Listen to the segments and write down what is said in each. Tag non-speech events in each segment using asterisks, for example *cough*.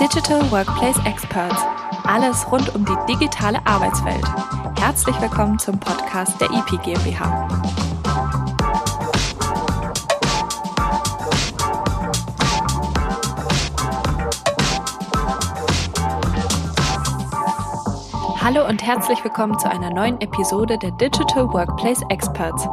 Digital Workplace Experts. Alles rund um die digitale Arbeitswelt. Herzlich willkommen zum Podcast der IP GmbH. Hallo und herzlich willkommen zu einer neuen Episode der Digital Workplace Experts.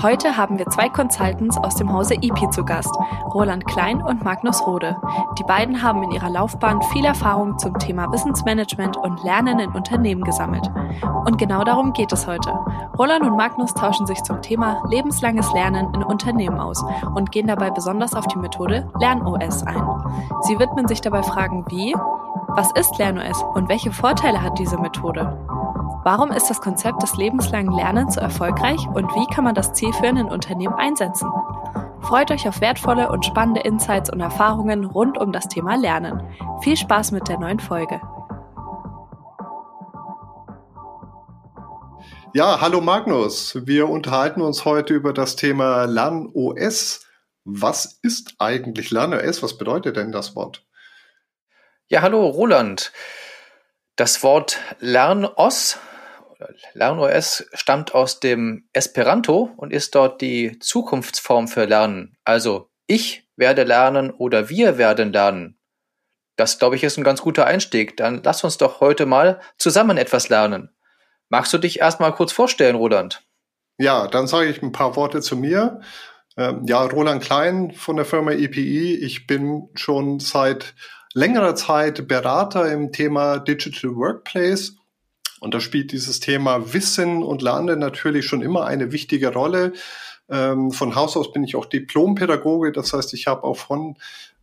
Heute haben wir zwei Consultants aus dem Hause IP zu Gast, Roland Klein und Magnus Rode. Die beiden haben in ihrer Laufbahn viel Erfahrung zum Thema Wissensmanagement und Lernen in Unternehmen gesammelt. Und genau darum geht es heute. Roland und Magnus tauschen sich zum Thema lebenslanges Lernen in Unternehmen aus und gehen dabei besonders auf die Methode LernOS ein. Sie widmen sich dabei Fragen wie was ist LernOS und welche Vorteile hat diese Methode? Warum ist das Konzept des lebenslangen Lernens so erfolgreich und wie kann man das zielführend in Unternehmen einsetzen? Freut euch auf wertvolle und spannende Insights und Erfahrungen rund um das Thema Lernen. Viel Spaß mit der neuen Folge. Ja, hallo Magnus. Wir unterhalten uns heute über das Thema LernOS. Was ist eigentlich LernOS? Was bedeutet denn das Wort? Ja, hallo Roland. Das Wort LernOS LernOS stammt aus dem Esperanto und ist dort die Zukunftsform für Lernen. Also ich werde lernen oder wir werden lernen. Das, glaube ich, ist ein ganz guter Einstieg. Dann lass uns doch heute mal zusammen etwas lernen. Magst du dich erstmal kurz vorstellen, Roland? Ja, dann sage ich ein paar Worte zu mir. Ähm, ja, Roland Klein von der Firma EPI. Ich bin schon seit längerer Zeit Berater im Thema Digital Workplace. Und da spielt dieses Thema Wissen und Lernen natürlich schon immer eine wichtige Rolle. Ähm, von Haus aus bin ich auch Diplompädagoge. Das heißt, ich habe auch von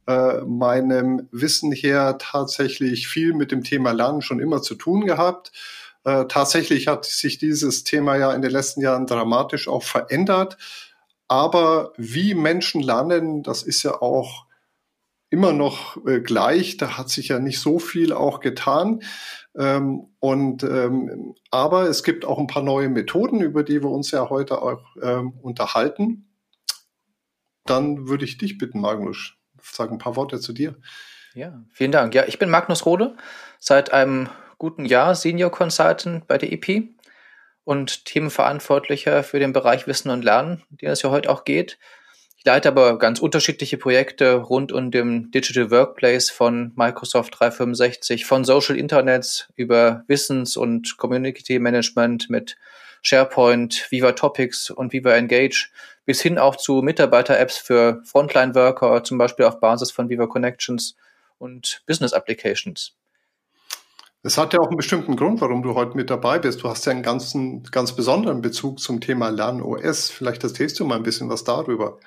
äh, meinem Wissen her tatsächlich viel mit dem Thema Lernen schon immer zu tun gehabt. Äh, tatsächlich hat sich dieses Thema ja in den letzten Jahren dramatisch auch verändert. Aber wie Menschen lernen, das ist ja auch immer noch äh, gleich. Da hat sich ja nicht so viel auch getan. Ähm, und ähm, aber es gibt auch ein paar neue Methoden, über die wir uns ja heute auch ähm, unterhalten. Dann würde ich dich bitten, Magnus, sag ein paar Worte zu dir. Ja, vielen Dank. Ja, ich bin Magnus Rode, seit einem guten Jahr Senior Consultant bei der EP und Themenverantwortlicher für den Bereich Wissen und Lernen, den es ja heute auch geht leite aber ganz unterschiedliche Projekte rund um den Digital Workplace von Microsoft 365, von Social Internets über Wissens- und Community Management mit SharePoint, Viva Topics und Viva Engage bis hin auch zu Mitarbeiter-Apps für Frontline-Worker, zum Beispiel auf Basis von Viva Connections und Business Applications. Es hat ja auch einen bestimmten Grund, warum du heute mit dabei bist. Du hast ja einen ganzen, ganz besonderen Bezug zum Thema LernOS. Vielleicht erzählst du mal ein bisschen was darüber.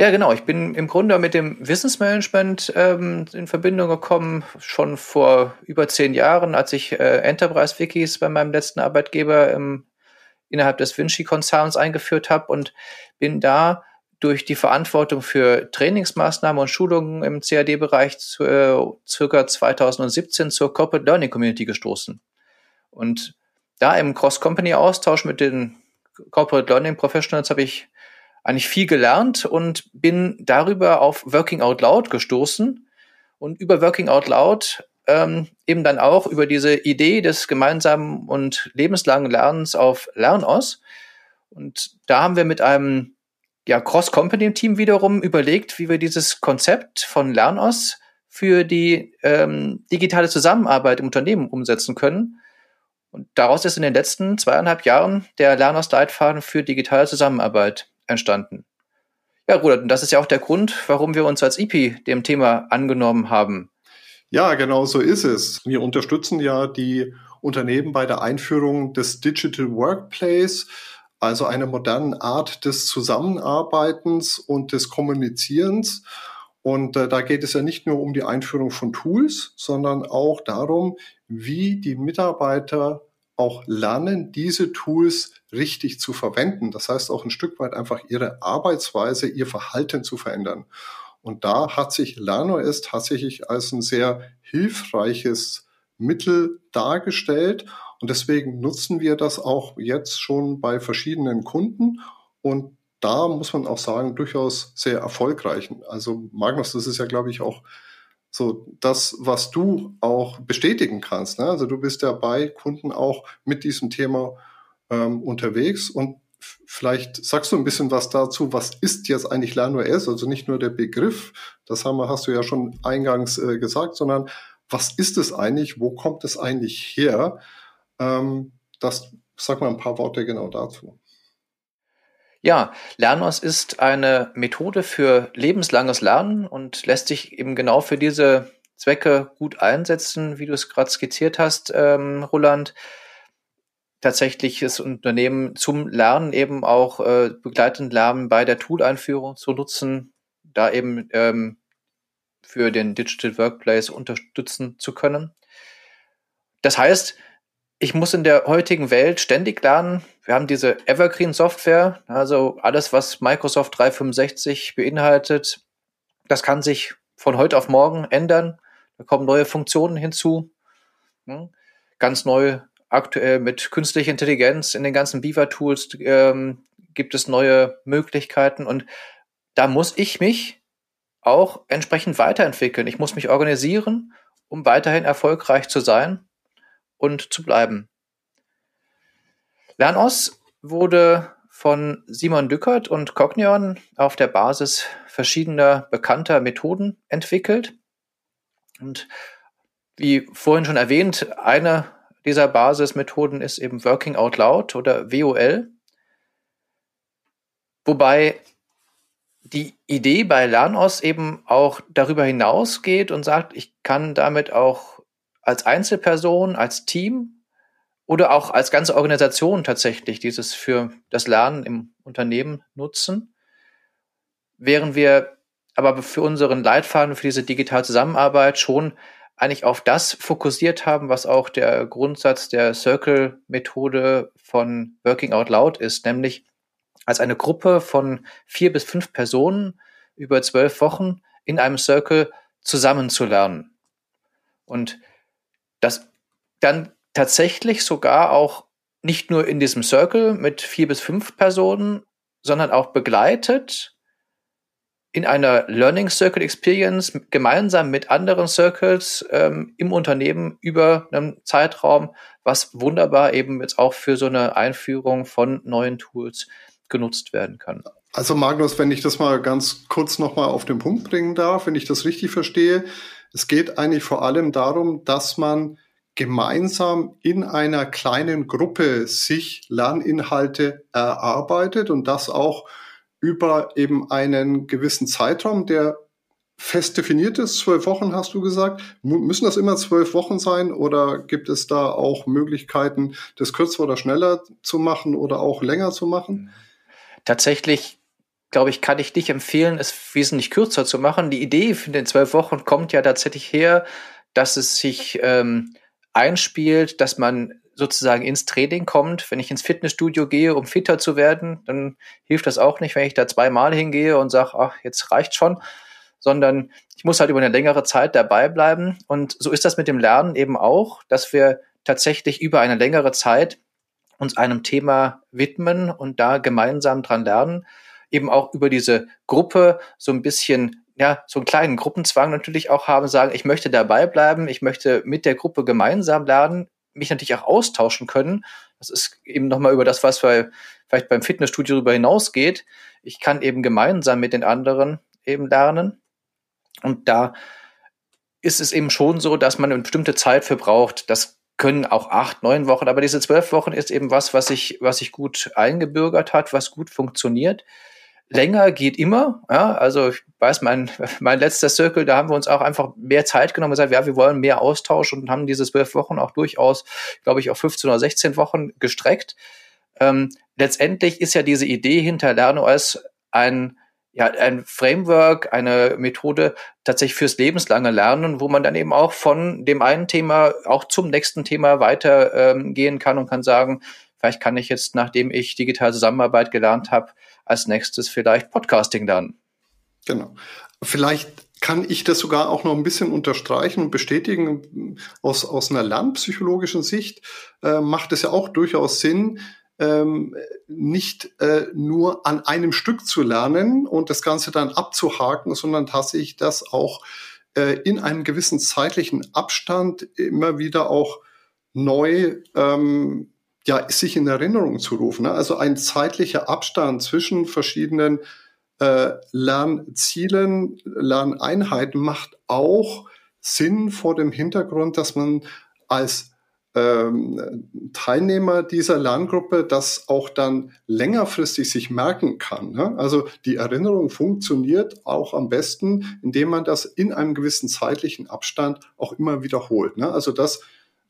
Ja, genau. Ich bin im Grunde mit dem Wissensmanagement ähm, in Verbindung gekommen, schon vor über zehn Jahren, als ich äh, Enterprise-Wikis bei meinem letzten Arbeitgeber im, innerhalb des Vinci-Konzerns eingeführt habe und bin da durch die Verantwortung für Trainingsmaßnahmen und Schulungen im CAD-Bereich zu, äh, circa 2017 zur Corporate Learning Community gestoßen. Und da im Cross-Company-Austausch mit den Corporate Learning Professionals habe ich eigentlich viel gelernt und bin darüber auf Working Out Loud gestoßen und über Working Out Loud ähm, eben dann auch über diese Idee des gemeinsamen und lebenslangen Lernens auf LernOS. Und da haben wir mit einem ja, Cross-Company-Team wiederum überlegt, wie wir dieses Konzept von LernOS für die ähm, digitale Zusammenarbeit im Unternehmen umsetzen können. Und daraus ist in den letzten zweieinhalb Jahren der LernOS-Leitfaden für digitale Zusammenarbeit entstanden. Ja, Rudert, und das ist ja auch der Grund, warum wir uns als IP dem Thema angenommen haben. Ja, genau so ist es. Wir unterstützen ja die Unternehmen bei der Einführung des Digital Workplace, also einer modernen Art des Zusammenarbeitens und des Kommunizierens. Und äh, da geht es ja nicht nur um die Einführung von Tools, sondern auch darum, wie die Mitarbeiter auch lernen, diese Tools richtig zu verwenden. Das heißt auch ein Stück weit einfach ihre Arbeitsweise, ihr Verhalten zu verändern. Und da hat sich LernOS tatsächlich als ein sehr hilfreiches Mittel dargestellt. Und deswegen nutzen wir das auch jetzt schon bei verschiedenen Kunden. Und da muss man auch sagen, durchaus sehr erfolgreich. Also Magnus, das ist ja, glaube ich, auch so das, was du auch bestätigen kannst. Ne? Also du bist ja bei Kunden auch mit diesem Thema ähm, unterwegs und vielleicht sagst du ein bisschen was dazu, was ist jetzt eigentlich LernOS? Also nicht nur der Begriff, das haben, hast du ja schon eingangs äh, gesagt, sondern was ist es eigentlich? Wo kommt es eigentlich her? Ähm, das, sag mal ein paar Worte genau dazu. Ja, Lernos ist eine Methode für lebenslanges Lernen und lässt sich eben genau für diese Zwecke gut einsetzen, wie du es gerade skizziert hast, ähm, Roland. Tatsächlich ist Unternehmen zum Lernen eben auch äh, begleitend Lernen bei der Tool-Einführung zu nutzen, da eben ähm, für den Digital Workplace unterstützen zu können. Das heißt, ich muss in der heutigen Welt ständig lernen. Wir haben diese Evergreen-Software, also alles, was Microsoft 365 beinhaltet, das kann sich von heute auf morgen ändern. Da kommen neue Funktionen hinzu. Hm? Ganz neu aktuell mit künstlicher Intelligenz in den ganzen Beaver-Tools ähm, gibt es neue Möglichkeiten und da muss ich mich auch entsprechend weiterentwickeln. Ich muss mich organisieren, um weiterhin erfolgreich zu sein und zu bleiben. Lernos wurde von Simon Dückert und Cognion auf der Basis verschiedener bekannter Methoden entwickelt. Und wie vorhin schon erwähnt, eine dieser Basismethoden ist eben Working Out Loud oder WOL. Wobei die Idee bei Lernos eben auch darüber hinausgeht und sagt, ich kann damit auch als Einzelperson, als Team oder auch als ganze Organisation tatsächlich dieses für das Lernen im Unternehmen nutzen. Während wir aber für unseren Leitfaden, für diese digitale Zusammenarbeit schon eigentlich auf das fokussiert haben, was auch der Grundsatz der Circle-Methode von Working Out Loud ist, nämlich als eine Gruppe von vier bis fünf Personen über zwölf Wochen in einem Circle zusammenzulernen. Und das dann tatsächlich sogar auch nicht nur in diesem Circle mit vier bis fünf Personen, sondern auch begleitet in einer Learning Circle Experience gemeinsam mit anderen Circles ähm, im Unternehmen über einen Zeitraum, was wunderbar eben jetzt auch für so eine Einführung von neuen Tools genutzt werden kann. Also Magnus, wenn ich das mal ganz kurz nochmal auf den Punkt bringen darf, wenn ich das richtig verstehe, es geht eigentlich vor allem darum, dass man gemeinsam in einer kleinen Gruppe sich Lerninhalte erarbeitet und das auch über eben einen gewissen Zeitraum, der fest definiert ist. Zwölf Wochen hast du gesagt. Müssen das immer zwölf Wochen sein oder gibt es da auch Möglichkeiten, das kürzer oder schneller zu machen oder auch länger zu machen? Tatsächlich glaube ich, kann ich nicht empfehlen, es wesentlich kürzer zu machen. Die Idee für den zwölf Wochen kommt ja tatsächlich her, dass es sich ähm, einspielt, dass man sozusagen ins Training kommt. Wenn ich ins Fitnessstudio gehe, um fitter zu werden, dann hilft das auch nicht, wenn ich da zweimal hingehe und sage, ach, jetzt reicht schon, sondern ich muss halt über eine längere Zeit dabei bleiben. Und so ist das mit dem Lernen eben auch, dass wir tatsächlich über eine längere Zeit uns einem Thema widmen und da gemeinsam dran lernen eben auch über diese Gruppe so ein bisschen ja, so einen kleinen Gruppenzwang natürlich auch haben, sagen, ich möchte dabei bleiben, ich möchte mit der Gruppe gemeinsam lernen, mich natürlich auch austauschen können. Das ist eben nochmal über das, was wir vielleicht beim Fitnessstudio darüber hinausgeht. Ich kann eben gemeinsam mit den anderen eben lernen. Und da ist es eben schon so, dass man eine bestimmte Zeit für braucht. Das können auch acht, neun Wochen, aber diese zwölf Wochen ist eben was, was sich, was sich gut eingebürgert hat, was gut funktioniert länger geht immer. Ja, also ich weiß, mein, mein letzter Circle, da haben wir uns auch einfach mehr Zeit genommen und gesagt, ja, wir wollen mehr Austausch und haben diese zwölf Wochen auch durchaus, glaube ich, auf 15 oder 16 Wochen gestreckt. Ähm, letztendlich ist ja diese Idee hinter LernOS ein, ja, ein Framework, eine Methode tatsächlich fürs lebenslange Lernen, wo man dann eben auch von dem einen Thema auch zum nächsten Thema weiter ähm, kann und kann sagen, vielleicht kann ich jetzt, nachdem ich digitale Zusammenarbeit gelernt habe, als nächstes vielleicht Podcasting lernen. Genau. Vielleicht kann ich das sogar auch noch ein bisschen unterstreichen und bestätigen. Aus, aus einer lernpsychologischen Sicht äh, macht es ja auch durchaus Sinn, ähm, nicht äh, nur an einem Stück zu lernen und das Ganze dann abzuhaken, sondern tatsächlich das auch äh, in einem gewissen zeitlichen Abstand immer wieder auch neu ähm, ja, sich in Erinnerung zu rufen. Ne? Also ein zeitlicher Abstand zwischen verschiedenen äh, Lernzielen, Lerneinheiten macht auch Sinn vor dem Hintergrund, dass man als ähm, Teilnehmer dieser Lerngruppe das auch dann längerfristig sich merken kann. Ne? Also die Erinnerung funktioniert auch am besten, indem man das in einem gewissen zeitlichen Abstand auch immer wiederholt. Ne? Also das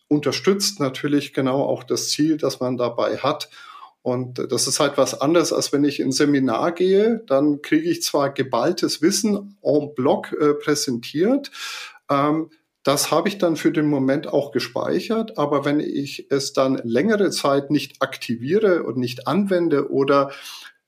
unterstützt natürlich genau auch das Ziel, das man dabei hat. Und das ist halt was anderes, als wenn ich in Seminar gehe, dann kriege ich zwar geballtes Wissen en bloc äh, präsentiert, ähm, das habe ich dann für den Moment auch gespeichert, aber wenn ich es dann längere Zeit nicht aktiviere und nicht anwende oder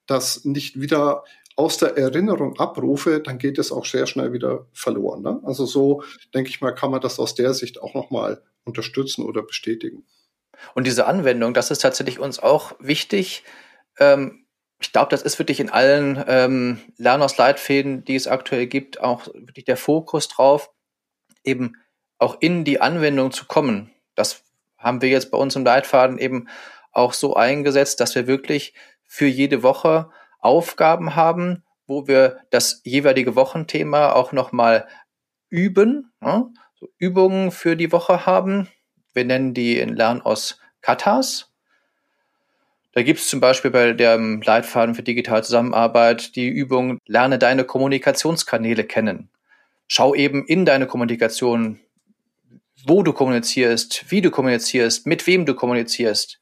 das nicht wieder aus der Erinnerung abrufe, dann geht es auch sehr schnell wieder verloren. Ne? Also so, denke ich mal, kann man das aus der Sicht auch nochmal unterstützen oder bestätigen. Und diese Anwendung, das ist tatsächlich uns auch wichtig. Ähm, ich glaube, das ist wirklich in allen ähm, Lerners-Leitfäden, die es aktuell gibt, auch wirklich der Fokus drauf, eben auch in die Anwendung zu kommen. Das haben wir jetzt bei uns im Leitfaden eben auch so eingesetzt, dass wir wirklich für jede Woche Aufgaben haben, wo wir das jeweilige Wochenthema auch nochmal üben, ne? So Übungen für die Woche haben. Wir nennen die in Lernos Katas. Da gibt es zum Beispiel bei dem Leitfaden für digitale Zusammenarbeit die Übung Lerne deine Kommunikationskanäle kennen. Schau eben in deine Kommunikation, wo du kommunizierst, wie du kommunizierst, mit wem du kommunizierst.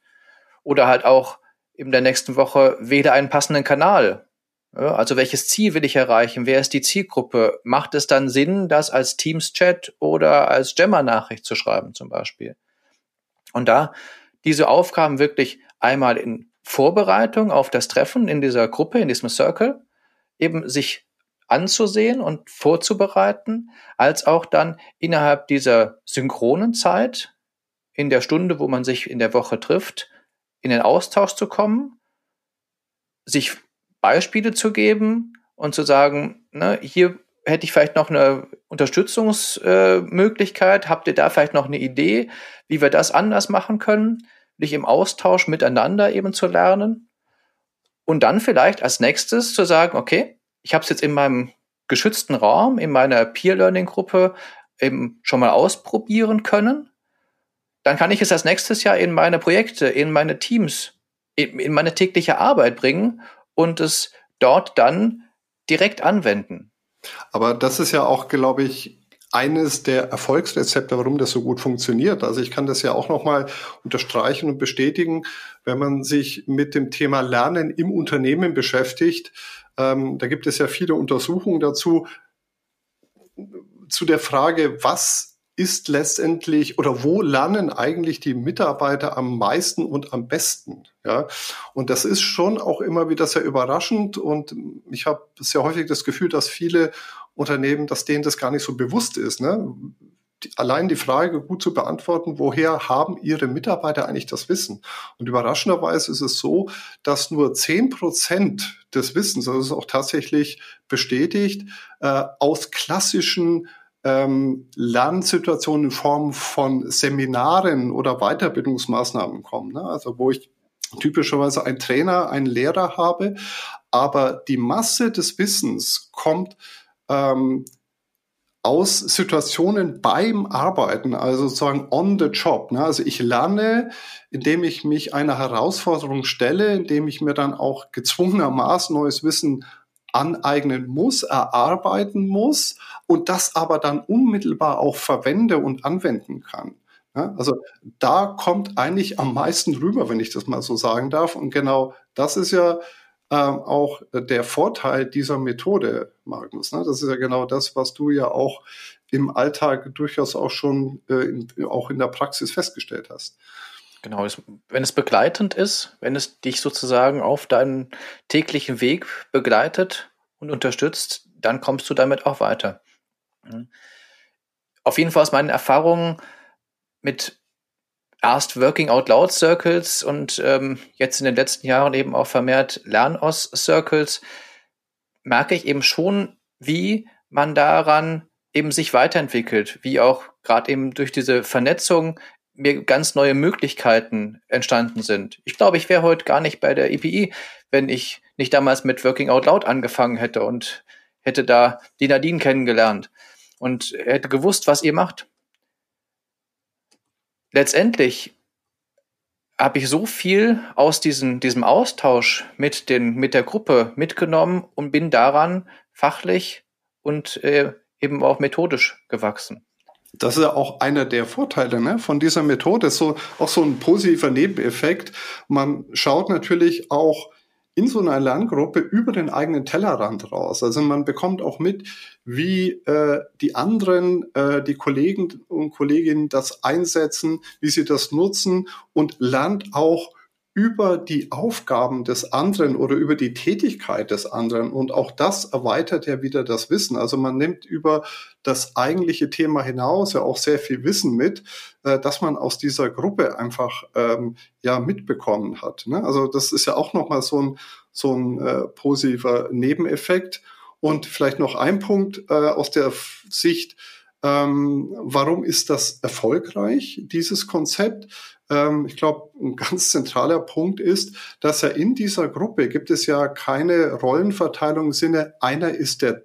Oder halt auch in der nächsten Woche wähle einen passenden Kanal. Also welches Ziel will ich erreichen? Wer ist die Zielgruppe? Macht es dann Sinn, das als Teams-Chat oder als Jammer-Nachricht zu schreiben zum Beispiel? Und da diese Aufgaben wirklich einmal in Vorbereitung auf das Treffen in dieser Gruppe, in diesem Circle, eben sich anzusehen und vorzubereiten, als auch dann innerhalb dieser synchronen Zeit in der Stunde, wo man sich in der Woche trifft, in den Austausch zu kommen, sich Beispiele zu geben und zu sagen, ne, hier hätte ich vielleicht noch eine Unterstützungsmöglichkeit, habt ihr da vielleicht noch eine Idee, wie wir das anders machen können, dich im Austausch miteinander eben zu lernen und dann vielleicht als nächstes zu sagen, okay, ich habe es jetzt in meinem geschützten Raum, in meiner Peer-Learning-Gruppe eben schon mal ausprobieren können. Dann kann ich es als nächstes Jahr in meine Projekte, in meine Teams, in meine tägliche Arbeit bringen und es dort dann direkt anwenden. Aber das ist ja auch, glaube ich, eines der Erfolgsrezepte, warum das so gut funktioniert. Also ich kann das ja auch nochmal unterstreichen und bestätigen, wenn man sich mit dem Thema Lernen im Unternehmen beschäftigt, ähm, da gibt es ja viele Untersuchungen dazu, zu der Frage, was ist letztendlich oder wo lernen eigentlich die Mitarbeiter am meisten und am besten? Ja, und das ist schon auch immer wieder sehr überraschend und ich habe sehr häufig das Gefühl, dass viele Unternehmen, dass denen das gar nicht so bewusst ist. Ne? die, allein die Frage gut zu beantworten, woher haben Ihre Mitarbeiter eigentlich das Wissen? Und überraschenderweise ist es so, dass nur zehn Prozent des Wissens, das ist auch tatsächlich bestätigt, äh, aus klassischen ähm, Lernsituationen in Form von Seminaren oder Weiterbildungsmaßnahmen kommen. Ne? Also wo ich typischerweise einen Trainer, einen Lehrer habe, aber die Masse des Wissens kommt ähm, aus Situationen beim Arbeiten, also sozusagen on the job. Ne? Also ich lerne, indem ich mich einer Herausforderung stelle, indem ich mir dann auch gezwungenermaßen neues Wissen aneignen muss, erarbeiten muss und das aber dann unmittelbar auch verwende und anwenden kann. Ja? Also da kommt eigentlich am meisten rüber, wenn ich das mal so sagen darf. Und genau das ist ja ähm, auch der Vorteil dieser Methode, Magnus. Ne? Das ist ja genau das, was du ja auch im Alltag durchaus auch schon äh, in, auch in der Praxis festgestellt hast. Genau, wenn es begleitend ist, wenn es dich sozusagen auf deinen täglichen Weg begleitet und unterstützt, dann kommst du damit auch weiter. Mhm. Auf jeden Fall aus meinen Erfahrungen mit erst Working Out Loud Circles und ähm, jetzt in den letzten Jahren eben auch vermehrt Lernos Circles, merke ich eben schon, wie man daran eben sich weiterentwickelt, wie auch gerade eben durch diese Vernetzung mir ganz neue Möglichkeiten entstanden sind. Ich glaube, ich wäre heute gar nicht bei der EPI, wenn ich nicht damals mit Working Out Loud angefangen hätte und hätte da die Nadine kennengelernt und hätte gewusst, was ihr macht. Letztendlich habe ich so viel aus diesem, diesem Austausch mit, den, mit der Gruppe mitgenommen und bin daran fachlich und äh, eben auch methodisch gewachsen. Das ist ja auch einer der Vorteile ne, von dieser Methode, so auch so ein positiver Nebeneffekt. Man schaut natürlich auch in so einer Lerngruppe über den eigenen Tellerrand raus. Also man bekommt auch mit, wie äh, die anderen, äh, die Kollegen und Kolleginnen das einsetzen, wie sie das nutzen und lernt auch über die Aufgaben des anderen oder über die Tätigkeit des anderen. Und auch das erweitert ja wieder das Wissen. Also man nimmt über das eigentliche Thema hinaus ja auch sehr viel Wissen mit, äh, dass man aus dieser Gruppe einfach ähm, ja mitbekommen hat. Ne? Also das ist ja auch nochmal so ein, so ein äh, positiver Nebeneffekt. Und vielleicht noch ein Punkt äh, aus der Sicht, ähm, warum ist das erfolgreich, dieses Konzept? Ähm, ich glaube, ein ganz zentraler Punkt ist, dass er in dieser Gruppe gibt es ja keine Rollenverteilung im Sinne, einer ist der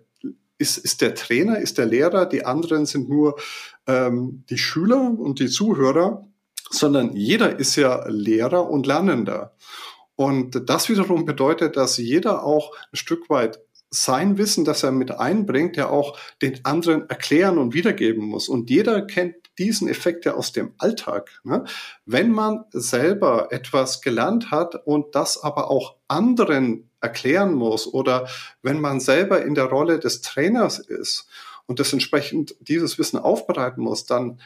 ist, ist der Trainer, ist der Lehrer, die anderen sind nur ähm, die Schüler und die Zuhörer, sondern jeder ist ja Lehrer und Lernender. Und das wiederum bedeutet, dass jeder auch ein Stück weit sein Wissen, das er mit einbringt, ja auch den anderen erklären und wiedergeben muss. Und jeder kennt diesen Effekt ja aus dem Alltag. Ne? Wenn man selber etwas gelernt hat und das aber auch anderen erklären muss oder wenn man selber in der Rolle des Trainers ist und das entsprechend dieses Wissen aufbereiten muss, dann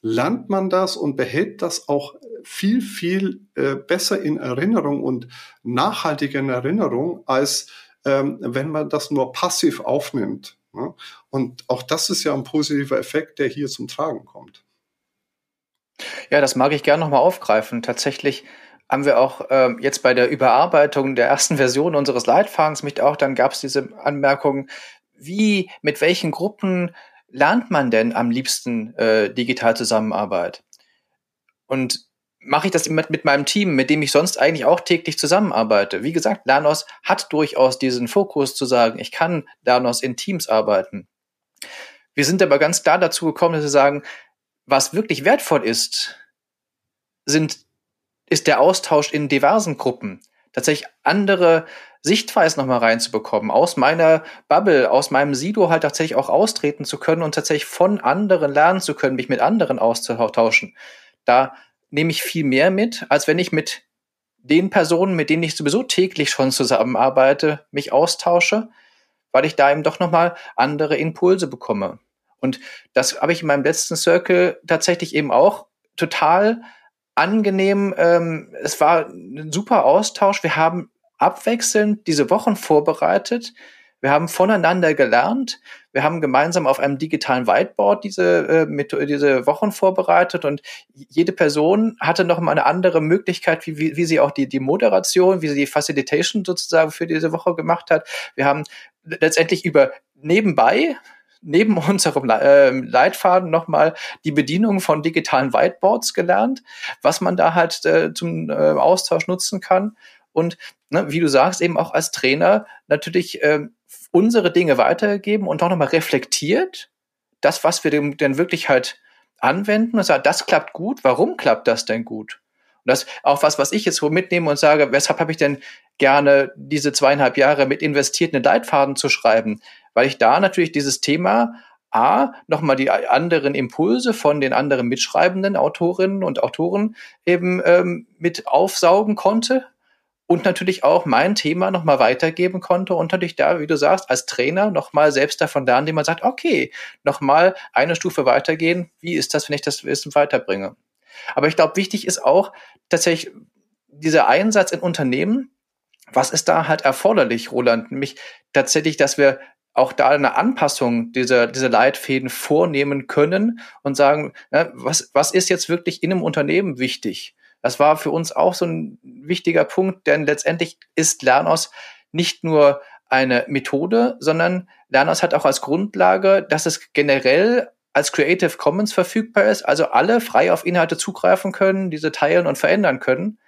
lernt man das und behält das auch viel, viel äh, besser in Erinnerung und nachhaltiger in Erinnerung, als ähm, wenn man das nur passiv aufnimmt. Ne? Und auch das ist ja ein positiver Effekt, der hier zum Tragen kommt. Ja, das mag ich gerne nochmal aufgreifen. Tatsächlich haben wir auch ähm, jetzt bei der Überarbeitung der ersten Version unseres Leitfadens mich auch, dann gab es diese Anmerkung, wie, mit welchen Gruppen lernt man denn am liebsten äh, digital Zusammenarbeit? Und mache ich das mit, mit meinem Team, mit dem ich sonst eigentlich auch täglich zusammenarbeite. Wie gesagt, Lanos hat durchaus diesen Fokus zu sagen, ich kann Lanos in Teams arbeiten. Wir sind aber ganz klar dazu gekommen, dass wir sagen, was wirklich wertvoll ist, sind, ist der Austausch in diversen Gruppen. Tatsächlich andere Sichtweisen nochmal reinzubekommen, aus meiner Bubble, aus meinem Silo halt tatsächlich auch austreten zu können und tatsächlich von anderen lernen zu können, mich mit anderen auszutauschen. Da nehme ich viel mehr mit, als wenn ich mit den Personen, mit denen ich sowieso täglich schon zusammenarbeite, mich austausche, weil ich da eben doch nochmal andere Impulse bekomme. Und das habe ich in meinem letzten Circle tatsächlich eben auch total angenehm. Ähm, es war ein super Austausch. Wir haben abwechselnd diese Wochen vorbereitet. Wir haben voneinander gelernt. Wir haben gemeinsam auf einem digitalen Whiteboard diese, äh, mit, diese Wochen vorbereitet und jede Person hatte noch mal eine andere Möglichkeit, wie, wie, wie sie auch die, die Moderation, wie sie die Facilitation sozusagen für diese Woche gemacht hat. Wir haben letztendlich über nebenbei neben *laughs* unserem äh, Leitfaden nochmal die Bedienung von digitalen Whiteboards gelernt, was man da halt äh, zum äh, Austausch nutzen kann. Und ne, wie du sagst, eben auch als Trainer natürlich äh, unsere Dinge weitergeben und auch nochmal reflektiert, das, was wir denn wirklich halt anwenden und sagt, das klappt gut, warum klappt das denn gut? Und das auch was, was ich jetzt so mitnehme und sage, weshalb habe ich denn gerne diese zweieinhalb Jahre mit investiert, einen Leitfaden zu schreiben? Weil ich da natürlich dieses Thema A, nochmal die anderen Impulse von den anderen mitschreibenden Autorinnen und Autoren eben ähm, mit aufsaugen konnte, und natürlich auch mein Thema nochmal weitergeben konnte und natürlich da, wie du sagst, als Trainer nochmal selbst davon lernen, indem man sagt, okay, nochmal eine Stufe weitergehen, wie ist das, wenn ich das Wissen weiterbringe? Aber ich glaube, wichtig ist auch tatsächlich dieser Einsatz in Unternehmen, was ist da halt erforderlich, Roland? Nämlich tatsächlich, dass wir auch da eine Anpassung dieser, dieser Leitfäden vornehmen können und sagen, na, was, was ist jetzt wirklich in einem Unternehmen wichtig? Das war für uns auch so ein wichtiger Punkt, denn letztendlich ist Lernos nicht nur eine Methode, sondern Lernos hat auch als Grundlage, dass es generell als Creative Commons verfügbar ist, also alle frei auf Inhalte zugreifen können, diese teilen und verändern können.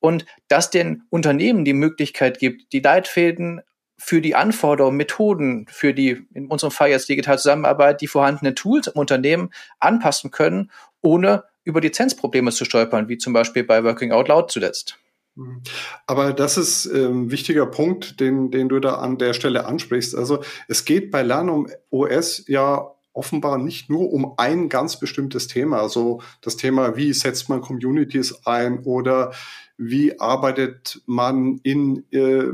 Und dass den Unternehmen die Möglichkeit gibt, die Leitfäden für die Anforderungen, Methoden, für die, in unserem Fall jetzt digitale Zusammenarbeit, die vorhandenen Tools im Unternehmen anpassen können, ohne über Lizenzprobleme zu stolpern, wie zum Beispiel bei Working Out Loud zuletzt. Mhm. Aber das ist ein ähm, wichtiger Punkt, den, den du da an der Stelle ansprichst. Also es geht bei Lernum OS ja offenbar nicht nur um ein ganz bestimmtes Thema, also das Thema, wie setzt man Communities ein oder wie arbeitet man in, äh,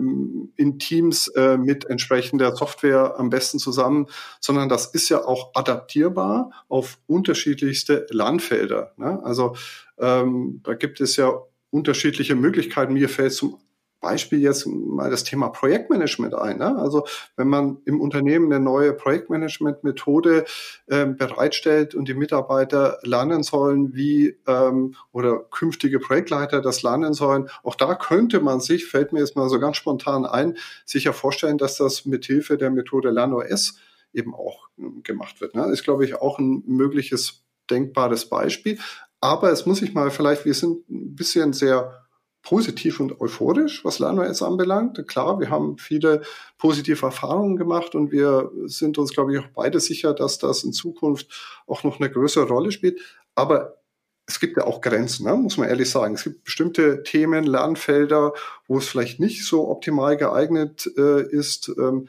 in Teams äh, mit entsprechender Software am besten zusammen, sondern das ist ja auch adaptierbar auf unterschiedlichste Landfelder. Ne? Also ähm, da gibt es ja unterschiedliche Möglichkeiten. Mir fällt zum Beispiel jetzt mal das Thema Projektmanagement ein. Ne? Also wenn man im Unternehmen eine neue Projektmanagement-Methode äh, bereitstellt und die Mitarbeiter lernen sollen, wie ähm, oder künftige Projektleiter das lernen sollen, auch da könnte man sich, fällt mir jetzt mal so ganz spontan ein, sicher vorstellen, dass das mit Hilfe der Methode LernOS eben auch äh, gemacht wird. Ne? Ist, glaube ich, auch ein mögliches denkbares Beispiel. Aber es muss sich mal vielleicht, wir sind ein bisschen sehr positiv und euphorisch, was LernOS anbelangt. Klar, wir haben viele positive Erfahrungen gemacht und wir sind uns, glaube ich, auch beide sicher, dass das in Zukunft auch noch eine größere Rolle spielt. Aber es gibt ja auch Grenzen, ne? muss man ehrlich sagen. Es gibt bestimmte Themen, Lernfelder, wo es vielleicht nicht so optimal geeignet äh, ist. Ähm,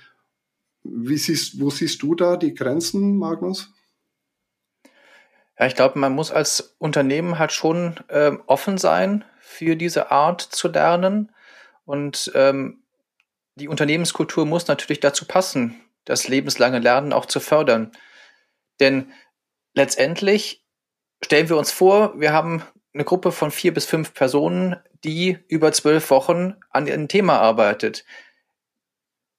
wie siehst, wo siehst du da die Grenzen, Magnus? Ja, ich glaube, man muss als Unternehmen halt schon äh, offen sein für diese Art zu lernen. Und ähm, die Unternehmenskultur muss natürlich dazu passen, das lebenslange Lernen auch zu fördern. Denn letztendlich stellen wir uns vor, wir haben eine Gruppe von vier bis fünf Personen, die über zwölf Wochen an einem Thema arbeitet.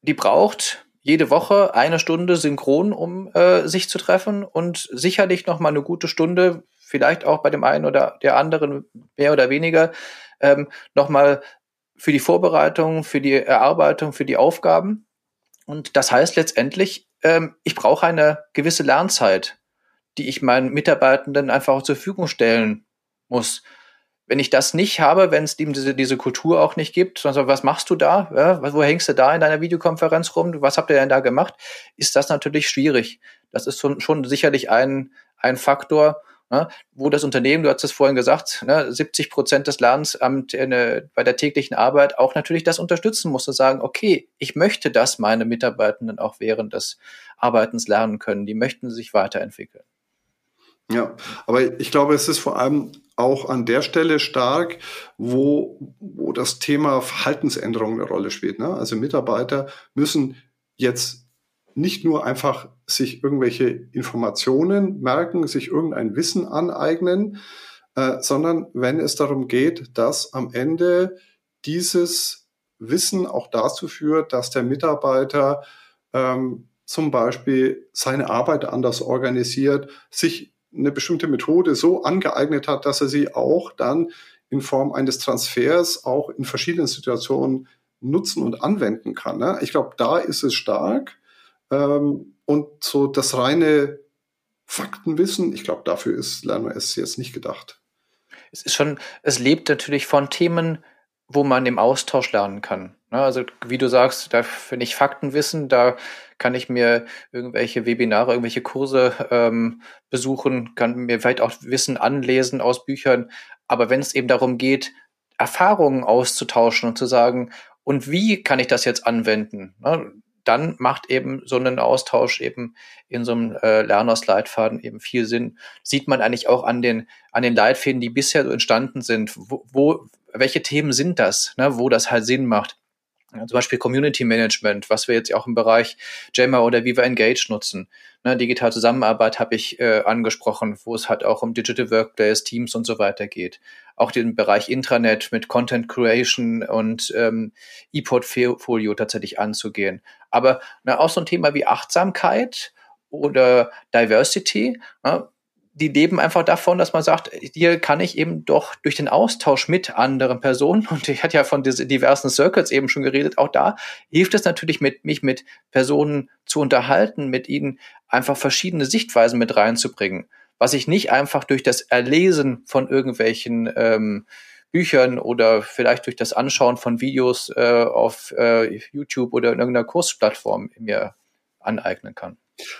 Die braucht jede Woche eine Stunde synchron, um äh, sich zu treffen und sicherlich noch mal eine gute Stunde, vielleicht auch bei dem einen oder der anderen mehr oder weniger, ähm, noch mal für die Vorbereitung, für die Erarbeitung, für die Aufgaben. Und das heißt letztendlich, ähm, ich brauche eine gewisse Lernzeit, die ich meinen Mitarbeitenden einfach zur Verfügung stellen muss wenn ich das nicht habe, wenn es diese, diese Kultur auch nicht gibt, sondern was machst du da? Ja, wo hängst du da in deiner Videokonferenz rum? Was habt ihr denn da gemacht? Ist das natürlich schwierig. Das ist schon, schon sicherlich ein, ein Faktor, ne, wo das Unternehmen, du hast es vorhin gesagt, ne, 70 Prozent des Lernens am, äh, bei der täglichen Arbeit auch natürlich das unterstützen muss und sagen, okay, ich möchte, dass meine Mitarbeitenden auch während des Arbeitens lernen können. Die möchten sich weiterentwickeln. Ja, aber ich glaube, es ist vor allem auch an der Stelle stark, wo, wo das Thema Verhaltensänderung eine Rolle spielt. Ne? Also Mitarbeiter müssen jetzt nicht nur einfach sich irgendwelche Informationen merken, sich irgendein Wissen aneignen, äh, sondern wenn es darum geht, dass am Ende dieses Wissen auch dazu führt, dass der Mitarbeiter ähm, zum Beispiel seine Arbeit anders organisiert, sich eine bestimmte Methode so angeeignet hat, dass er sie auch dann in Form eines Transfers auch in verschiedenen Situationen nutzen und anwenden kann. Ne? Ich glaube, da ist es stark. Ähm, und so das reine Faktenwissen, ich glaube, dafür ist LernOS jetzt nicht gedacht. Es ist schon, es lebt natürlich von Themen, wo man im Austausch lernen kann. Ne? Also wie du sagst, da finde ich Faktenwissen, da kann ich mir irgendwelche Webinare, irgendwelche Kurse ähm, besuchen, kann mir vielleicht auch Wissen anlesen aus Büchern. Aber wenn es eben darum geht, Erfahrungen auszutauschen und zu sagen, und wie kann ich das jetzt anwenden? Ne? Dann macht eben so ein Austausch eben in so einem äh, Lerners-Leitfaden eben viel Sinn. Sieht man eigentlich auch an den, an den Leitfäden, die bisher so entstanden sind. Wo, wo welche Themen sind das, ne, wo das halt Sinn macht? Ja, zum Beispiel Community Management, was wir jetzt auch im Bereich Jammer oder Viva Engage nutzen. Ne, digitale Zusammenarbeit habe ich äh, angesprochen, wo es halt auch um Digital Workplace, Teams und so weiter geht. Auch den Bereich Intranet mit Content Creation und ähm, E-Portfolio tatsächlich anzugehen. Aber ne, auch so ein Thema wie Achtsamkeit oder Diversity, ne, die leben einfach davon, dass man sagt, hier kann ich eben doch durch den Austausch mit anderen Personen, *laughs* und ich hatte ja von diesen diversen Circles eben schon geredet, auch da hilft es natürlich, mit, mich mit Personen zu unterhalten, mit ihnen einfach verschiedene Sichtweisen mit reinzubringen, was ich nicht einfach durch das Erlesen von irgendwelchen ähm, Büchern oder vielleicht durch das Anschauen von Videos äh, auf äh, YouTube oder in irgendeiner Kursplattform mir aneignen kann.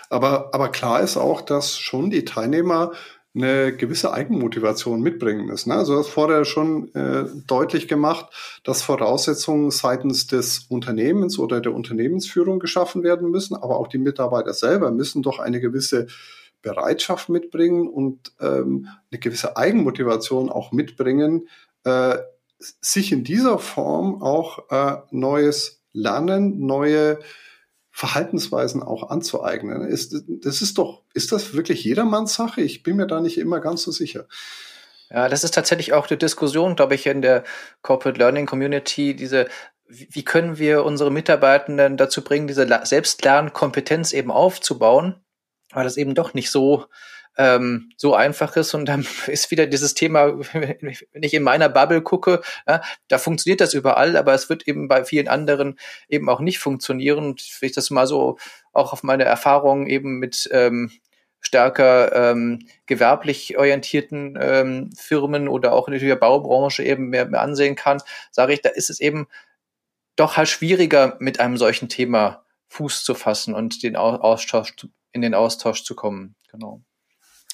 Aber, aber klar ist auch, dass schon die Teilnehmer eine gewisse Eigenmotivation mitbringen müssen. Ne? Also das vorher schon äh, deutlich gemacht, dass Voraussetzungen seitens des Unternehmens oder der Unternehmensführung geschaffen werden müssen, aber auch die Mitarbeiter selber müssen doch eine gewisse Bereitschaft mitbringen und ähm, eine gewisse Eigenmotivation auch mitbringen, äh, sich in dieser Form auch äh, neues Lernen, neue Verhaltensweisen auch anzueignen. Ist, das ist doch, ist das wirklich jedermanns Sache? Ich bin mir da nicht immer ganz so sicher. Ja, das ist tatsächlich auch eine Diskussion, glaube ich, in der Corporate Learning Community, diese wie können wir unsere Mitarbeitenden dazu bringen, diese Selbstlernkompetenz eben aufzubauen, weil das eben doch nicht so ähm, so einfach ist und dann *laughs* ist wieder dieses Thema, wenn ich in meiner Bubble gucke, ja, da funktioniert das überall, aber es wird eben bei vielen anderen eben auch nicht funktionieren. Und wenn ich das mal so auch auf meine Erfahrungen eben mit ähm, stärker ähm, gewerblich orientierten ähm, Firmen oder auch in der Baubranche eben mehr, mehr ansehen kann, sage ich, da ist es eben doch halt schwieriger, mit einem solchen Thema Fuß zu fassen und den Austausch, in den Austausch zu kommen. Genau.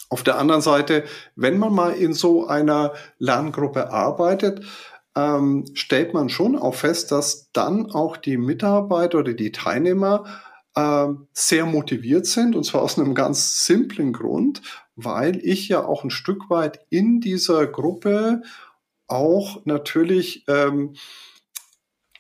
Auf der anderen Seite, wenn man mal in so einer Lerngruppe arbeitet, ähm, stellt man schon auch fest, dass dann auch die Mitarbeiter oder die Teilnehmer äh, sehr motiviert sind und zwar aus einem ganz simplen Grund, weil ich ja auch ein Stück weit in dieser Gruppe auch natürlich ähm,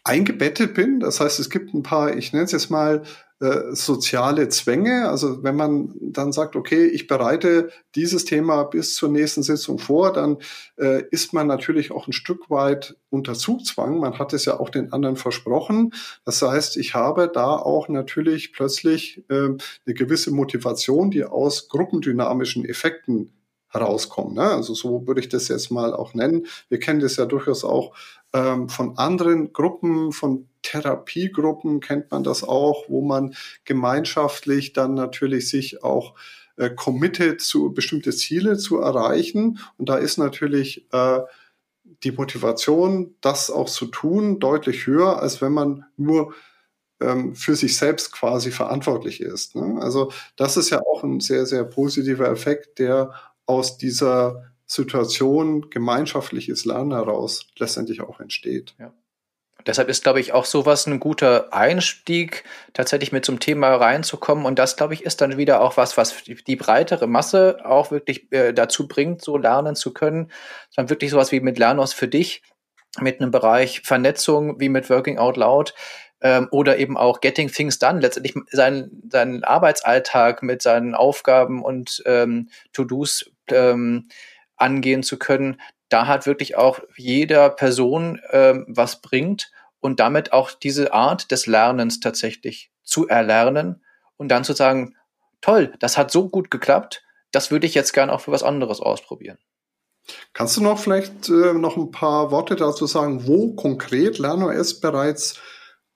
eingebettet bin. Das heißt, es gibt ein paar, ich nenne es jetzt mal äh, soziale Zwänge. Also wenn man dann sagt, okay, ich bereite dieses Thema bis zur nächsten Sitzung vor, dann äh, ist man natürlich auch ein Stück weit unter Zugzwang. Man hat es ja auch den anderen versprochen. Das heißt, ich habe da auch natürlich plötzlich äh, eine gewisse Motivation, die aus gruppendynamischen Effekten herauskommen. Ne? Also so würde ich das jetzt mal auch nennen. Wir kennen das ja durchaus auch ähm, von anderen Gruppen, von Therapiegruppen kennt man das auch, wo man gemeinschaftlich dann natürlich sich auch äh, committed zu bestimmte Ziele zu erreichen. Und da ist natürlich äh, die Motivation, das auch zu tun, deutlich höher, als wenn man nur ähm, für sich selbst quasi verantwortlich ist. Ne? Also das ist ja auch ein sehr, sehr positiver Effekt, der aus dieser Situation gemeinschaftliches Lernen heraus letztendlich auch entsteht. Ja. Deshalb ist, glaube ich, auch sowas ein guter Einstieg, tatsächlich mit zum Thema reinzukommen. Und das, glaube ich, ist dann wieder auch was, was die breitere Masse auch wirklich äh, dazu bringt, so lernen zu können. Dann wirklich sowas wie mit Lernos für dich, mit einem Bereich Vernetzung wie mit Working Out Loud ähm, oder eben auch Getting Things Done, letztendlich seinen, seinen Arbeitsalltag mit seinen Aufgaben und ähm, To-Dos ähm, angehen zu können, da hat wirklich auch jeder Person ähm, was bringt und damit auch diese Art des Lernens tatsächlich zu erlernen und dann zu sagen, toll, das hat so gut geklappt, das würde ich jetzt gern auch für was anderes ausprobieren. Kannst du noch vielleicht äh, noch ein paar Worte dazu sagen, wo konkret LernOS bereits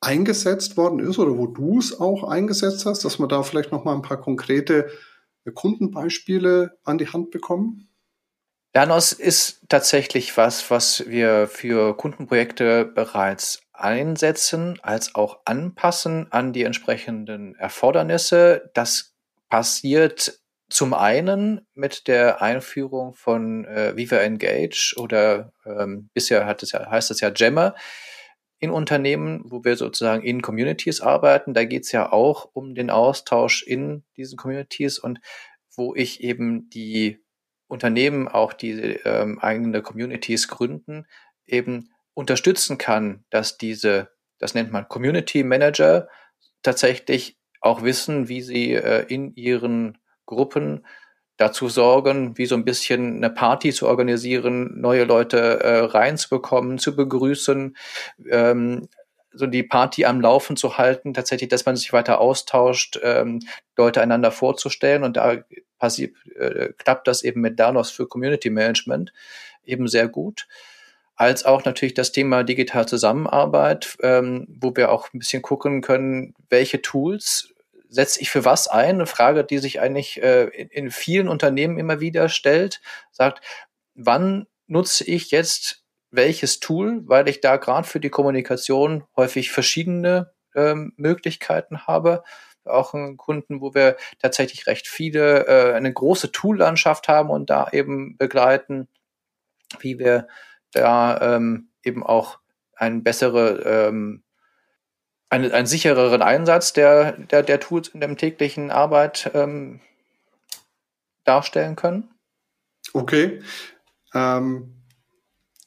eingesetzt worden ist oder wo du es auch eingesetzt hast, dass wir da vielleicht noch mal ein paar konkrete Kundenbeispiele an die Hand bekommen? Lernos ist tatsächlich was, was wir für Kundenprojekte bereits einsetzen, als auch anpassen an die entsprechenden Erfordernisse. Das passiert zum einen mit der Einführung von äh, Viva Engage oder ähm, bisher hat es ja, heißt es ja Jammer in Unternehmen, wo wir sozusagen in Communities arbeiten. Da geht es ja auch um den Austausch in diesen Communities und wo ich eben die Unternehmen auch die ähm, eigene Communities gründen, eben unterstützen kann, dass diese, das nennt man Community Manager, tatsächlich auch wissen, wie sie äh, in ihren Gruppen dazu sorgen, wie so ein bisschen eine Party zu organisieren, neue Leute äh, reinzubekommen, zu begrüßen, ähm, so die Party am Laufen zu halten, tatsächlich, dass man sich weiter austauscht, ähm, Leute einander vorzustellen. Und da passiv, äh, klappt das eben mit Danos für Community Management eben sehr gut als auch natürlich das Thema digital Zusammenarbeit, ähm, wo wir auch ein bisschen gucken können, welche Tools setze ich für was ein? Eine Frage, die sich eigentlich äh, in, in vielen Unternehmen immer wieder stellt, sagt, wann nutze ich jetzt welches Tool, weil ich da gerade für die Kommunikation häufig verschiedene ähm, Möglichkeiten habe. Auch einen Kunden, wo wir tatsächlich recht viele, äh, eine große Toollandschaft haben und da eben begleiten, wie wir da ähm, eben auch ein bessere, ähm, einen, einen sichereren Einsatz der, der, der Tools in der täglichen Arbeit ähm, darstellen können. Okay. Ähm,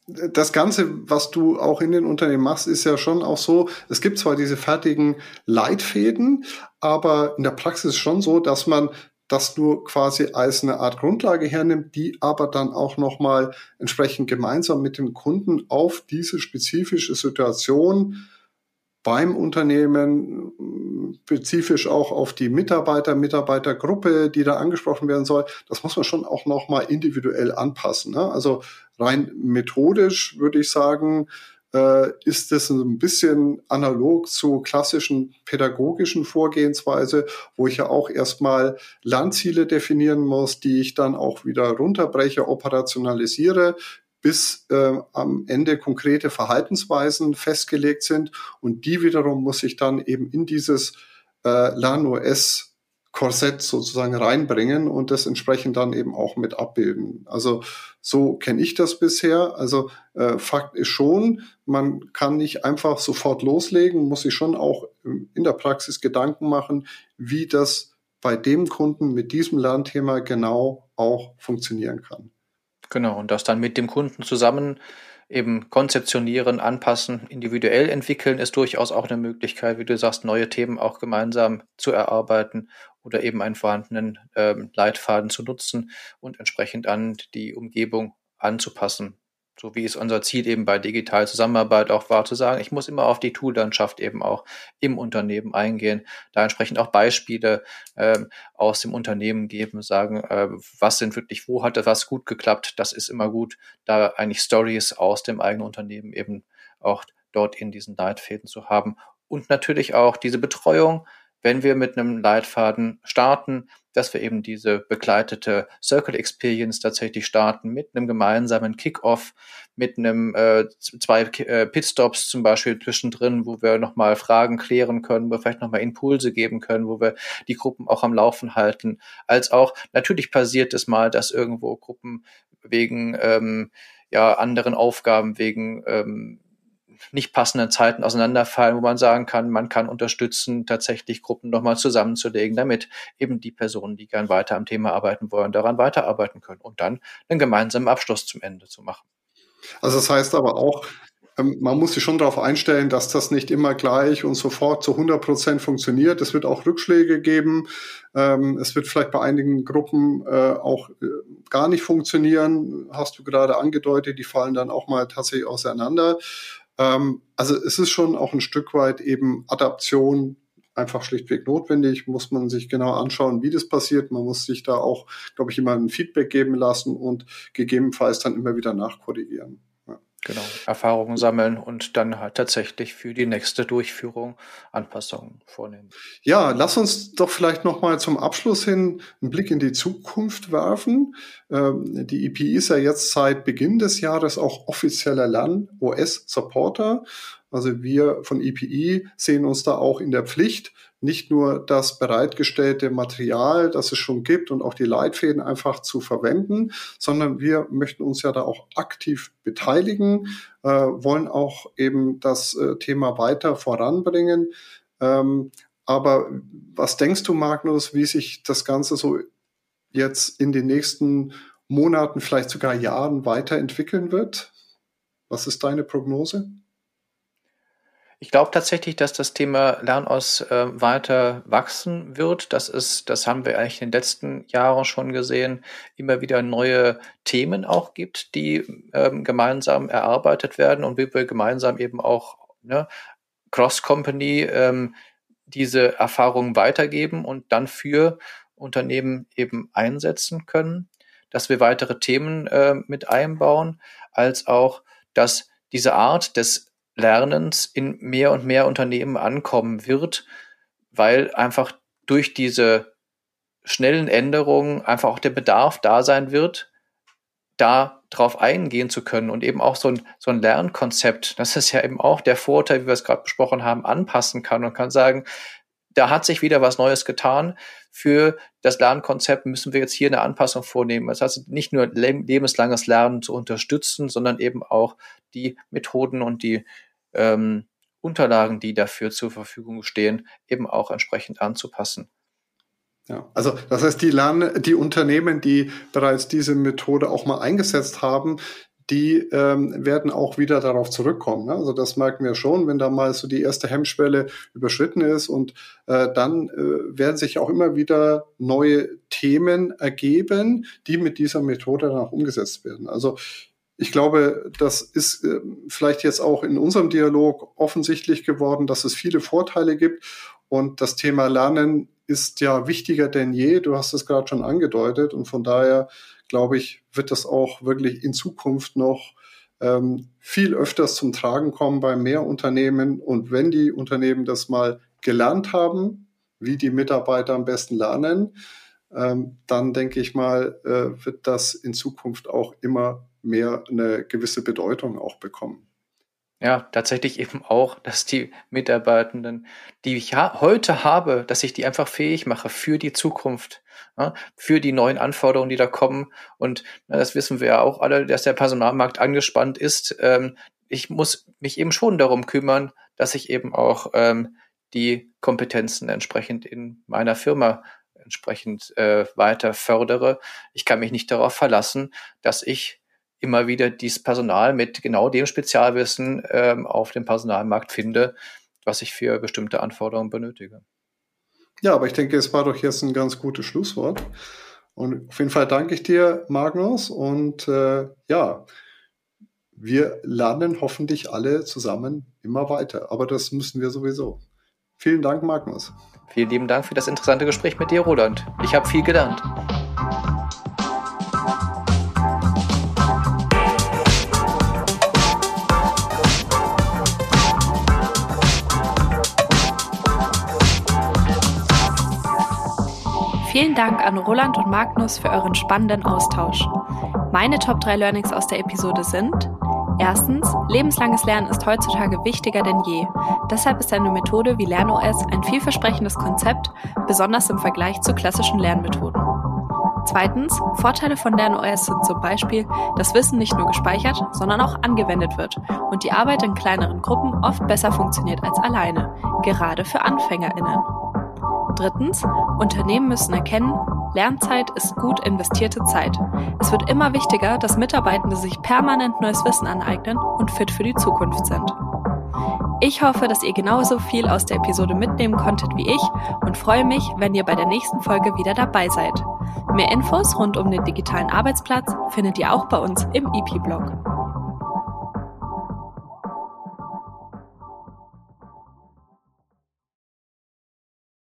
das Ganze, was du auch in den Unternehmen machst, ist ja schon auch so, es gibt zwar diese fertigen Leitfäden, aber in der Praxis schon so, dass man das nur quasi als eine Art Grundlage hernimmt, die aber dann auch nochmal entsprechend gemeinsam mit dem Kunden auf diese spezifische Situation beim Unternehmen, spezifisch auch auf die Mitarbeiter, Mitarbeitergruppe, die da angesprochen werden soll, das muss man schon auch nochmal individuell anpassen. Ne? Also rein methodisch würde ich sagen, äh, ist es ein bisschen analog zu klassischen pädagogischen Vorgehensweise, wo ich ja auch erstmal Lernziele definieren muss, die ich dann auch wieder runterbreche, operationalisiere, bis äh, am Ende konkrete Verhaltensweisen festgelegt sind. Und die wiederum muss ich dann eben in dieses äh, LernOS Korsett sozusagen reinbringen und das entsprechend dann eben auch mit abbilden. Also so kenne ich das bisher. Also äh, Fakt ist schon, man kann nicht einfach sofort loslegen, muss sich schon auch in der Praxis Gedanken machen, wie das bei dem Kunden mit diesem Lernthema genau auch funktionieren kann. Genau, und das dann mit dem Kunden zusammen eben konzeptionieren, anpassen, individuell entwickeln ist durchaus auch eine Möglichkeit, wie du sagst, neue Themen auch gemeinsam zu erarbeiten oder eben einen vorhandenen ähm, Leitfaden zu nutzen und entsprechend an die Umgebung anzupassen so wie es unser Ziel eben bei digital Zusammenarbeit auch war, zu sagen, ich muss immer auf die Toollandschaft eben auch im Unternehmen eingehen, da entsprechend auch Beispiele ähm, aus dem Unternehmen geben, sagen, äh, was sind wirklich, wo hat was gut geklappt, das ist immer gut, da eigentlich Stories aus dem eigenen Unternehmen eben auch dort in diesen Leitfäden zu haben. Und natürlich auch diese Betreuung, wenn wir mit einem Leitfaden starten, dass wir eben diese begleitete Circle Experience tatsächlich starten mit einem gemeinsamen Kickoff, mit einem äh, zwei äh, Pitstops zum Beispiel zwischendrin, wo wir nochmal Fragen klären können, wo wir vielleicht nochmal Impulse geben können, wo wir die Gruppen auch am Laufen halten, als auch natürlich passiert es mal, dass irgendwo Gruppen wegen ähm, ja anderen Aufgaben, wegen ähm, nicht passenden Zeiten auseinanderfallen, wo man sagen kann, man kann unterstützen, tatsächlich Gruppen nochmal zusammenzulegen, damit eben die Personen, die gern weiter am Thema arbeiten wollen, daran weiterarbeiten können und dann einen gemeinsamen Abschluss zum Ende zu machen. Also das heißt aber auch, ähm, man muss sich schon darauf einstellen, dass das nicht immer gleich und sofort zu 100 Prozent funktioniert. Es wird auch Rückschläge geben. Ähm, es wird vielleicht bei einigen Gruppen äh, auch äh, gar nicht funktionieren. Hast du gerade angedeutet, die fallen dann auch mal tatsächlich auseinander. Ähm, also es ist schon auch ein Stück weit eben Adaption einfach schlichtweg notwendig, muss man sich genau anschauen, wie das passiert. Man muss sich da auch, glaube ich, immer ein Feedback geben lassen und gegebenenfalls dann immer wieder nachkorrigieren. Genau, Erfahrungen sammeln und dann halt tatsächlich für die nächste Durchführung Anpassungen vornehmen. Ja, lass uns doch vielleicht nochmal zum Abschluss hin einen Blick in die Zukunft werfen. Ähm, die EPI ist ja jetzt seit Beginn des Jahres auch offizieller LAN-OS-Supporter. Also wir von EPI sehen uns da auch in der Pflicht, nicht nur das bereitgestellte Material, das es schon gibt und auch die Leitfäden einfach zu verwenden, sondern wir möchten uns ja da auch aktiv beteiligen, äh, wollen auch eben das äh, Thema weiter voranbringen. Ähm, aber was denkst du, Magnus, wie sich das Ganze so jetzt in den nächsten Monaten, vielleicht sogar Jahren weiterentwickeln wird? Was ist deine Prognose? Ich glaube tatsächlich, dass das Thema Lernaus äh, weiter wachsen wird. Das ist, das haben wir eigentlich in den letzten Jahren schon gesehen, immer wieder neue Themen auch gibt, die ähm, gemeinsam erarbeitet werden und wie wir gemeinsam eben auch ne, Cross-Company ähm, diese Erfahrungen weitergeben und dann für Unternehmen eben einsetzen können, dass wir weitere Themen äh, mit einbauen, als auch, dass diese Art des Lernens in mehr und mehr Unternehmen ankommen wird, weil einfach durch diese schnellen Änderungen einfach auch der Bedarf da sein wird, da drauf eingehen zu können und eben auch so ein, so ein Lernkonzept, das ist ja eben auch der Vorteil, wie wir es gerade besprochen haben, anpassen kann und kann sagen, da hat sich wieder was Neues getan. Für das Lernkonzept müssen wir jetzt hier eine Anpassung vornehmen. Das heißt, nicht nur lebenslanges Lernen zu unterstützen, sondern eben auch die Methoden und die ähm, Unterlagen, die dafür zur Verfügung stehen, eben auch entsprechend anzupassen. Ja, also das heißt, die Lern die Unternehmen, die bereits diese Methode auch mal eingesetzt haben, die ähm, werden auch wieder darauf zurückkommen. Ne? Also das merken wir schon, wenn da mal so die erste Hemmschwelle überschritten ist und äh, dann äh, werden sich auch immer wieder neue Themen ergeben, die mit dieser Methode dann auch umgesetzt werden. Also ich glaube, das ist äh, vielleicht jetzt auch in unserem Dialog offensichtlich geworden, dass es viele Vorteile gibt und das Thema Lernen ist ja wichtiger denn je. Du hast es gerade schon angedeutet und von daher glaube ich, wird das auch wirklich in Zukunft noch ähm, viel öfters zum Tragen kommen bei mehr Unternehmen. Und wenn die Unternehmen das mal gelernt haben, wie die Mitarbeiter am besten lernen, ähm, dann denke ich mal, äh, wird das in Zukunft auch immer mehr eine gewisse Bedeutung auch bekommen. Ja, tatsächlich eben auch, dass die Mitarbeitenden, die ich ha heute habe, dass ich die einfach fähig mache für die Zukunft, ja, für die neuen Anforderungen, die da kommen. Und na, das wissen wir ja auch alle, dass der Personalmarkt angespannt ist. Ähm, ich muss mich eben schon darum kümmern, dass ich eben auch ähm, die Kompetenzen entsprechend in meiner Firma entsprechend äh, weiter fördere. Ich kann mich nicht darauf verlassen, dass ich immer wieder dieses Personal mit genau dem Spezialwissen ähm, auf dem Personalmarkt finde, was ich für bestimmte Anforderungen benötige. Ja, aber ich denke, es war doch jetzt ein ganz gutes Schlusswort. Und auf jeden Fall danke ich dir, Magnus. Und äh, ja, wir lernen hoffentlich alle zusammen immer weiter. Aber das müssen wir sowieso. Vielen Dank, Magnus. Vielen lieben Dank für das interessante Gespräch mit dir, Roland. Ich habe viel gelernt. Vielen Dank an Roland und Magnus für euren spannenden Austausch. Meine Top 3 Learnings aus der Episode sind Erstens, lebenslanges Lernen ist heutzutage wichtiger denn je. Deshalb ist eine Methode wie LernOS ein vielversprechendes Konzept, besonders im Vergleich zu klassischen Lernmethoden. Zweitens, Vorteile von LernOS sind zum Beispiel, dass Wissen nicht nur gespeichert, sondern auch angewendet wird und die Arbeit in kleineren Gruppen oft besser funktioniert als alleine, gerade für AnfängerInnen. Drittens, Unternehmen müssen erkennen, Lernzeit ist gut investierte Zeit. Es wird immer wichtiger, dass Mitarbeitende sich permanent neues Wissen aneignen und fit für die Zukunft sind. Ich hoffe, dass ihr genauso viel aus der Episode mitnehmen konntet wie ich und freue mich, wenn ihr bei der nächsten Folge wieder dabei seid. Mehr Infos rund um den digitalen Arbeitsplatz findet ihr auch bei uns im EP-Blog.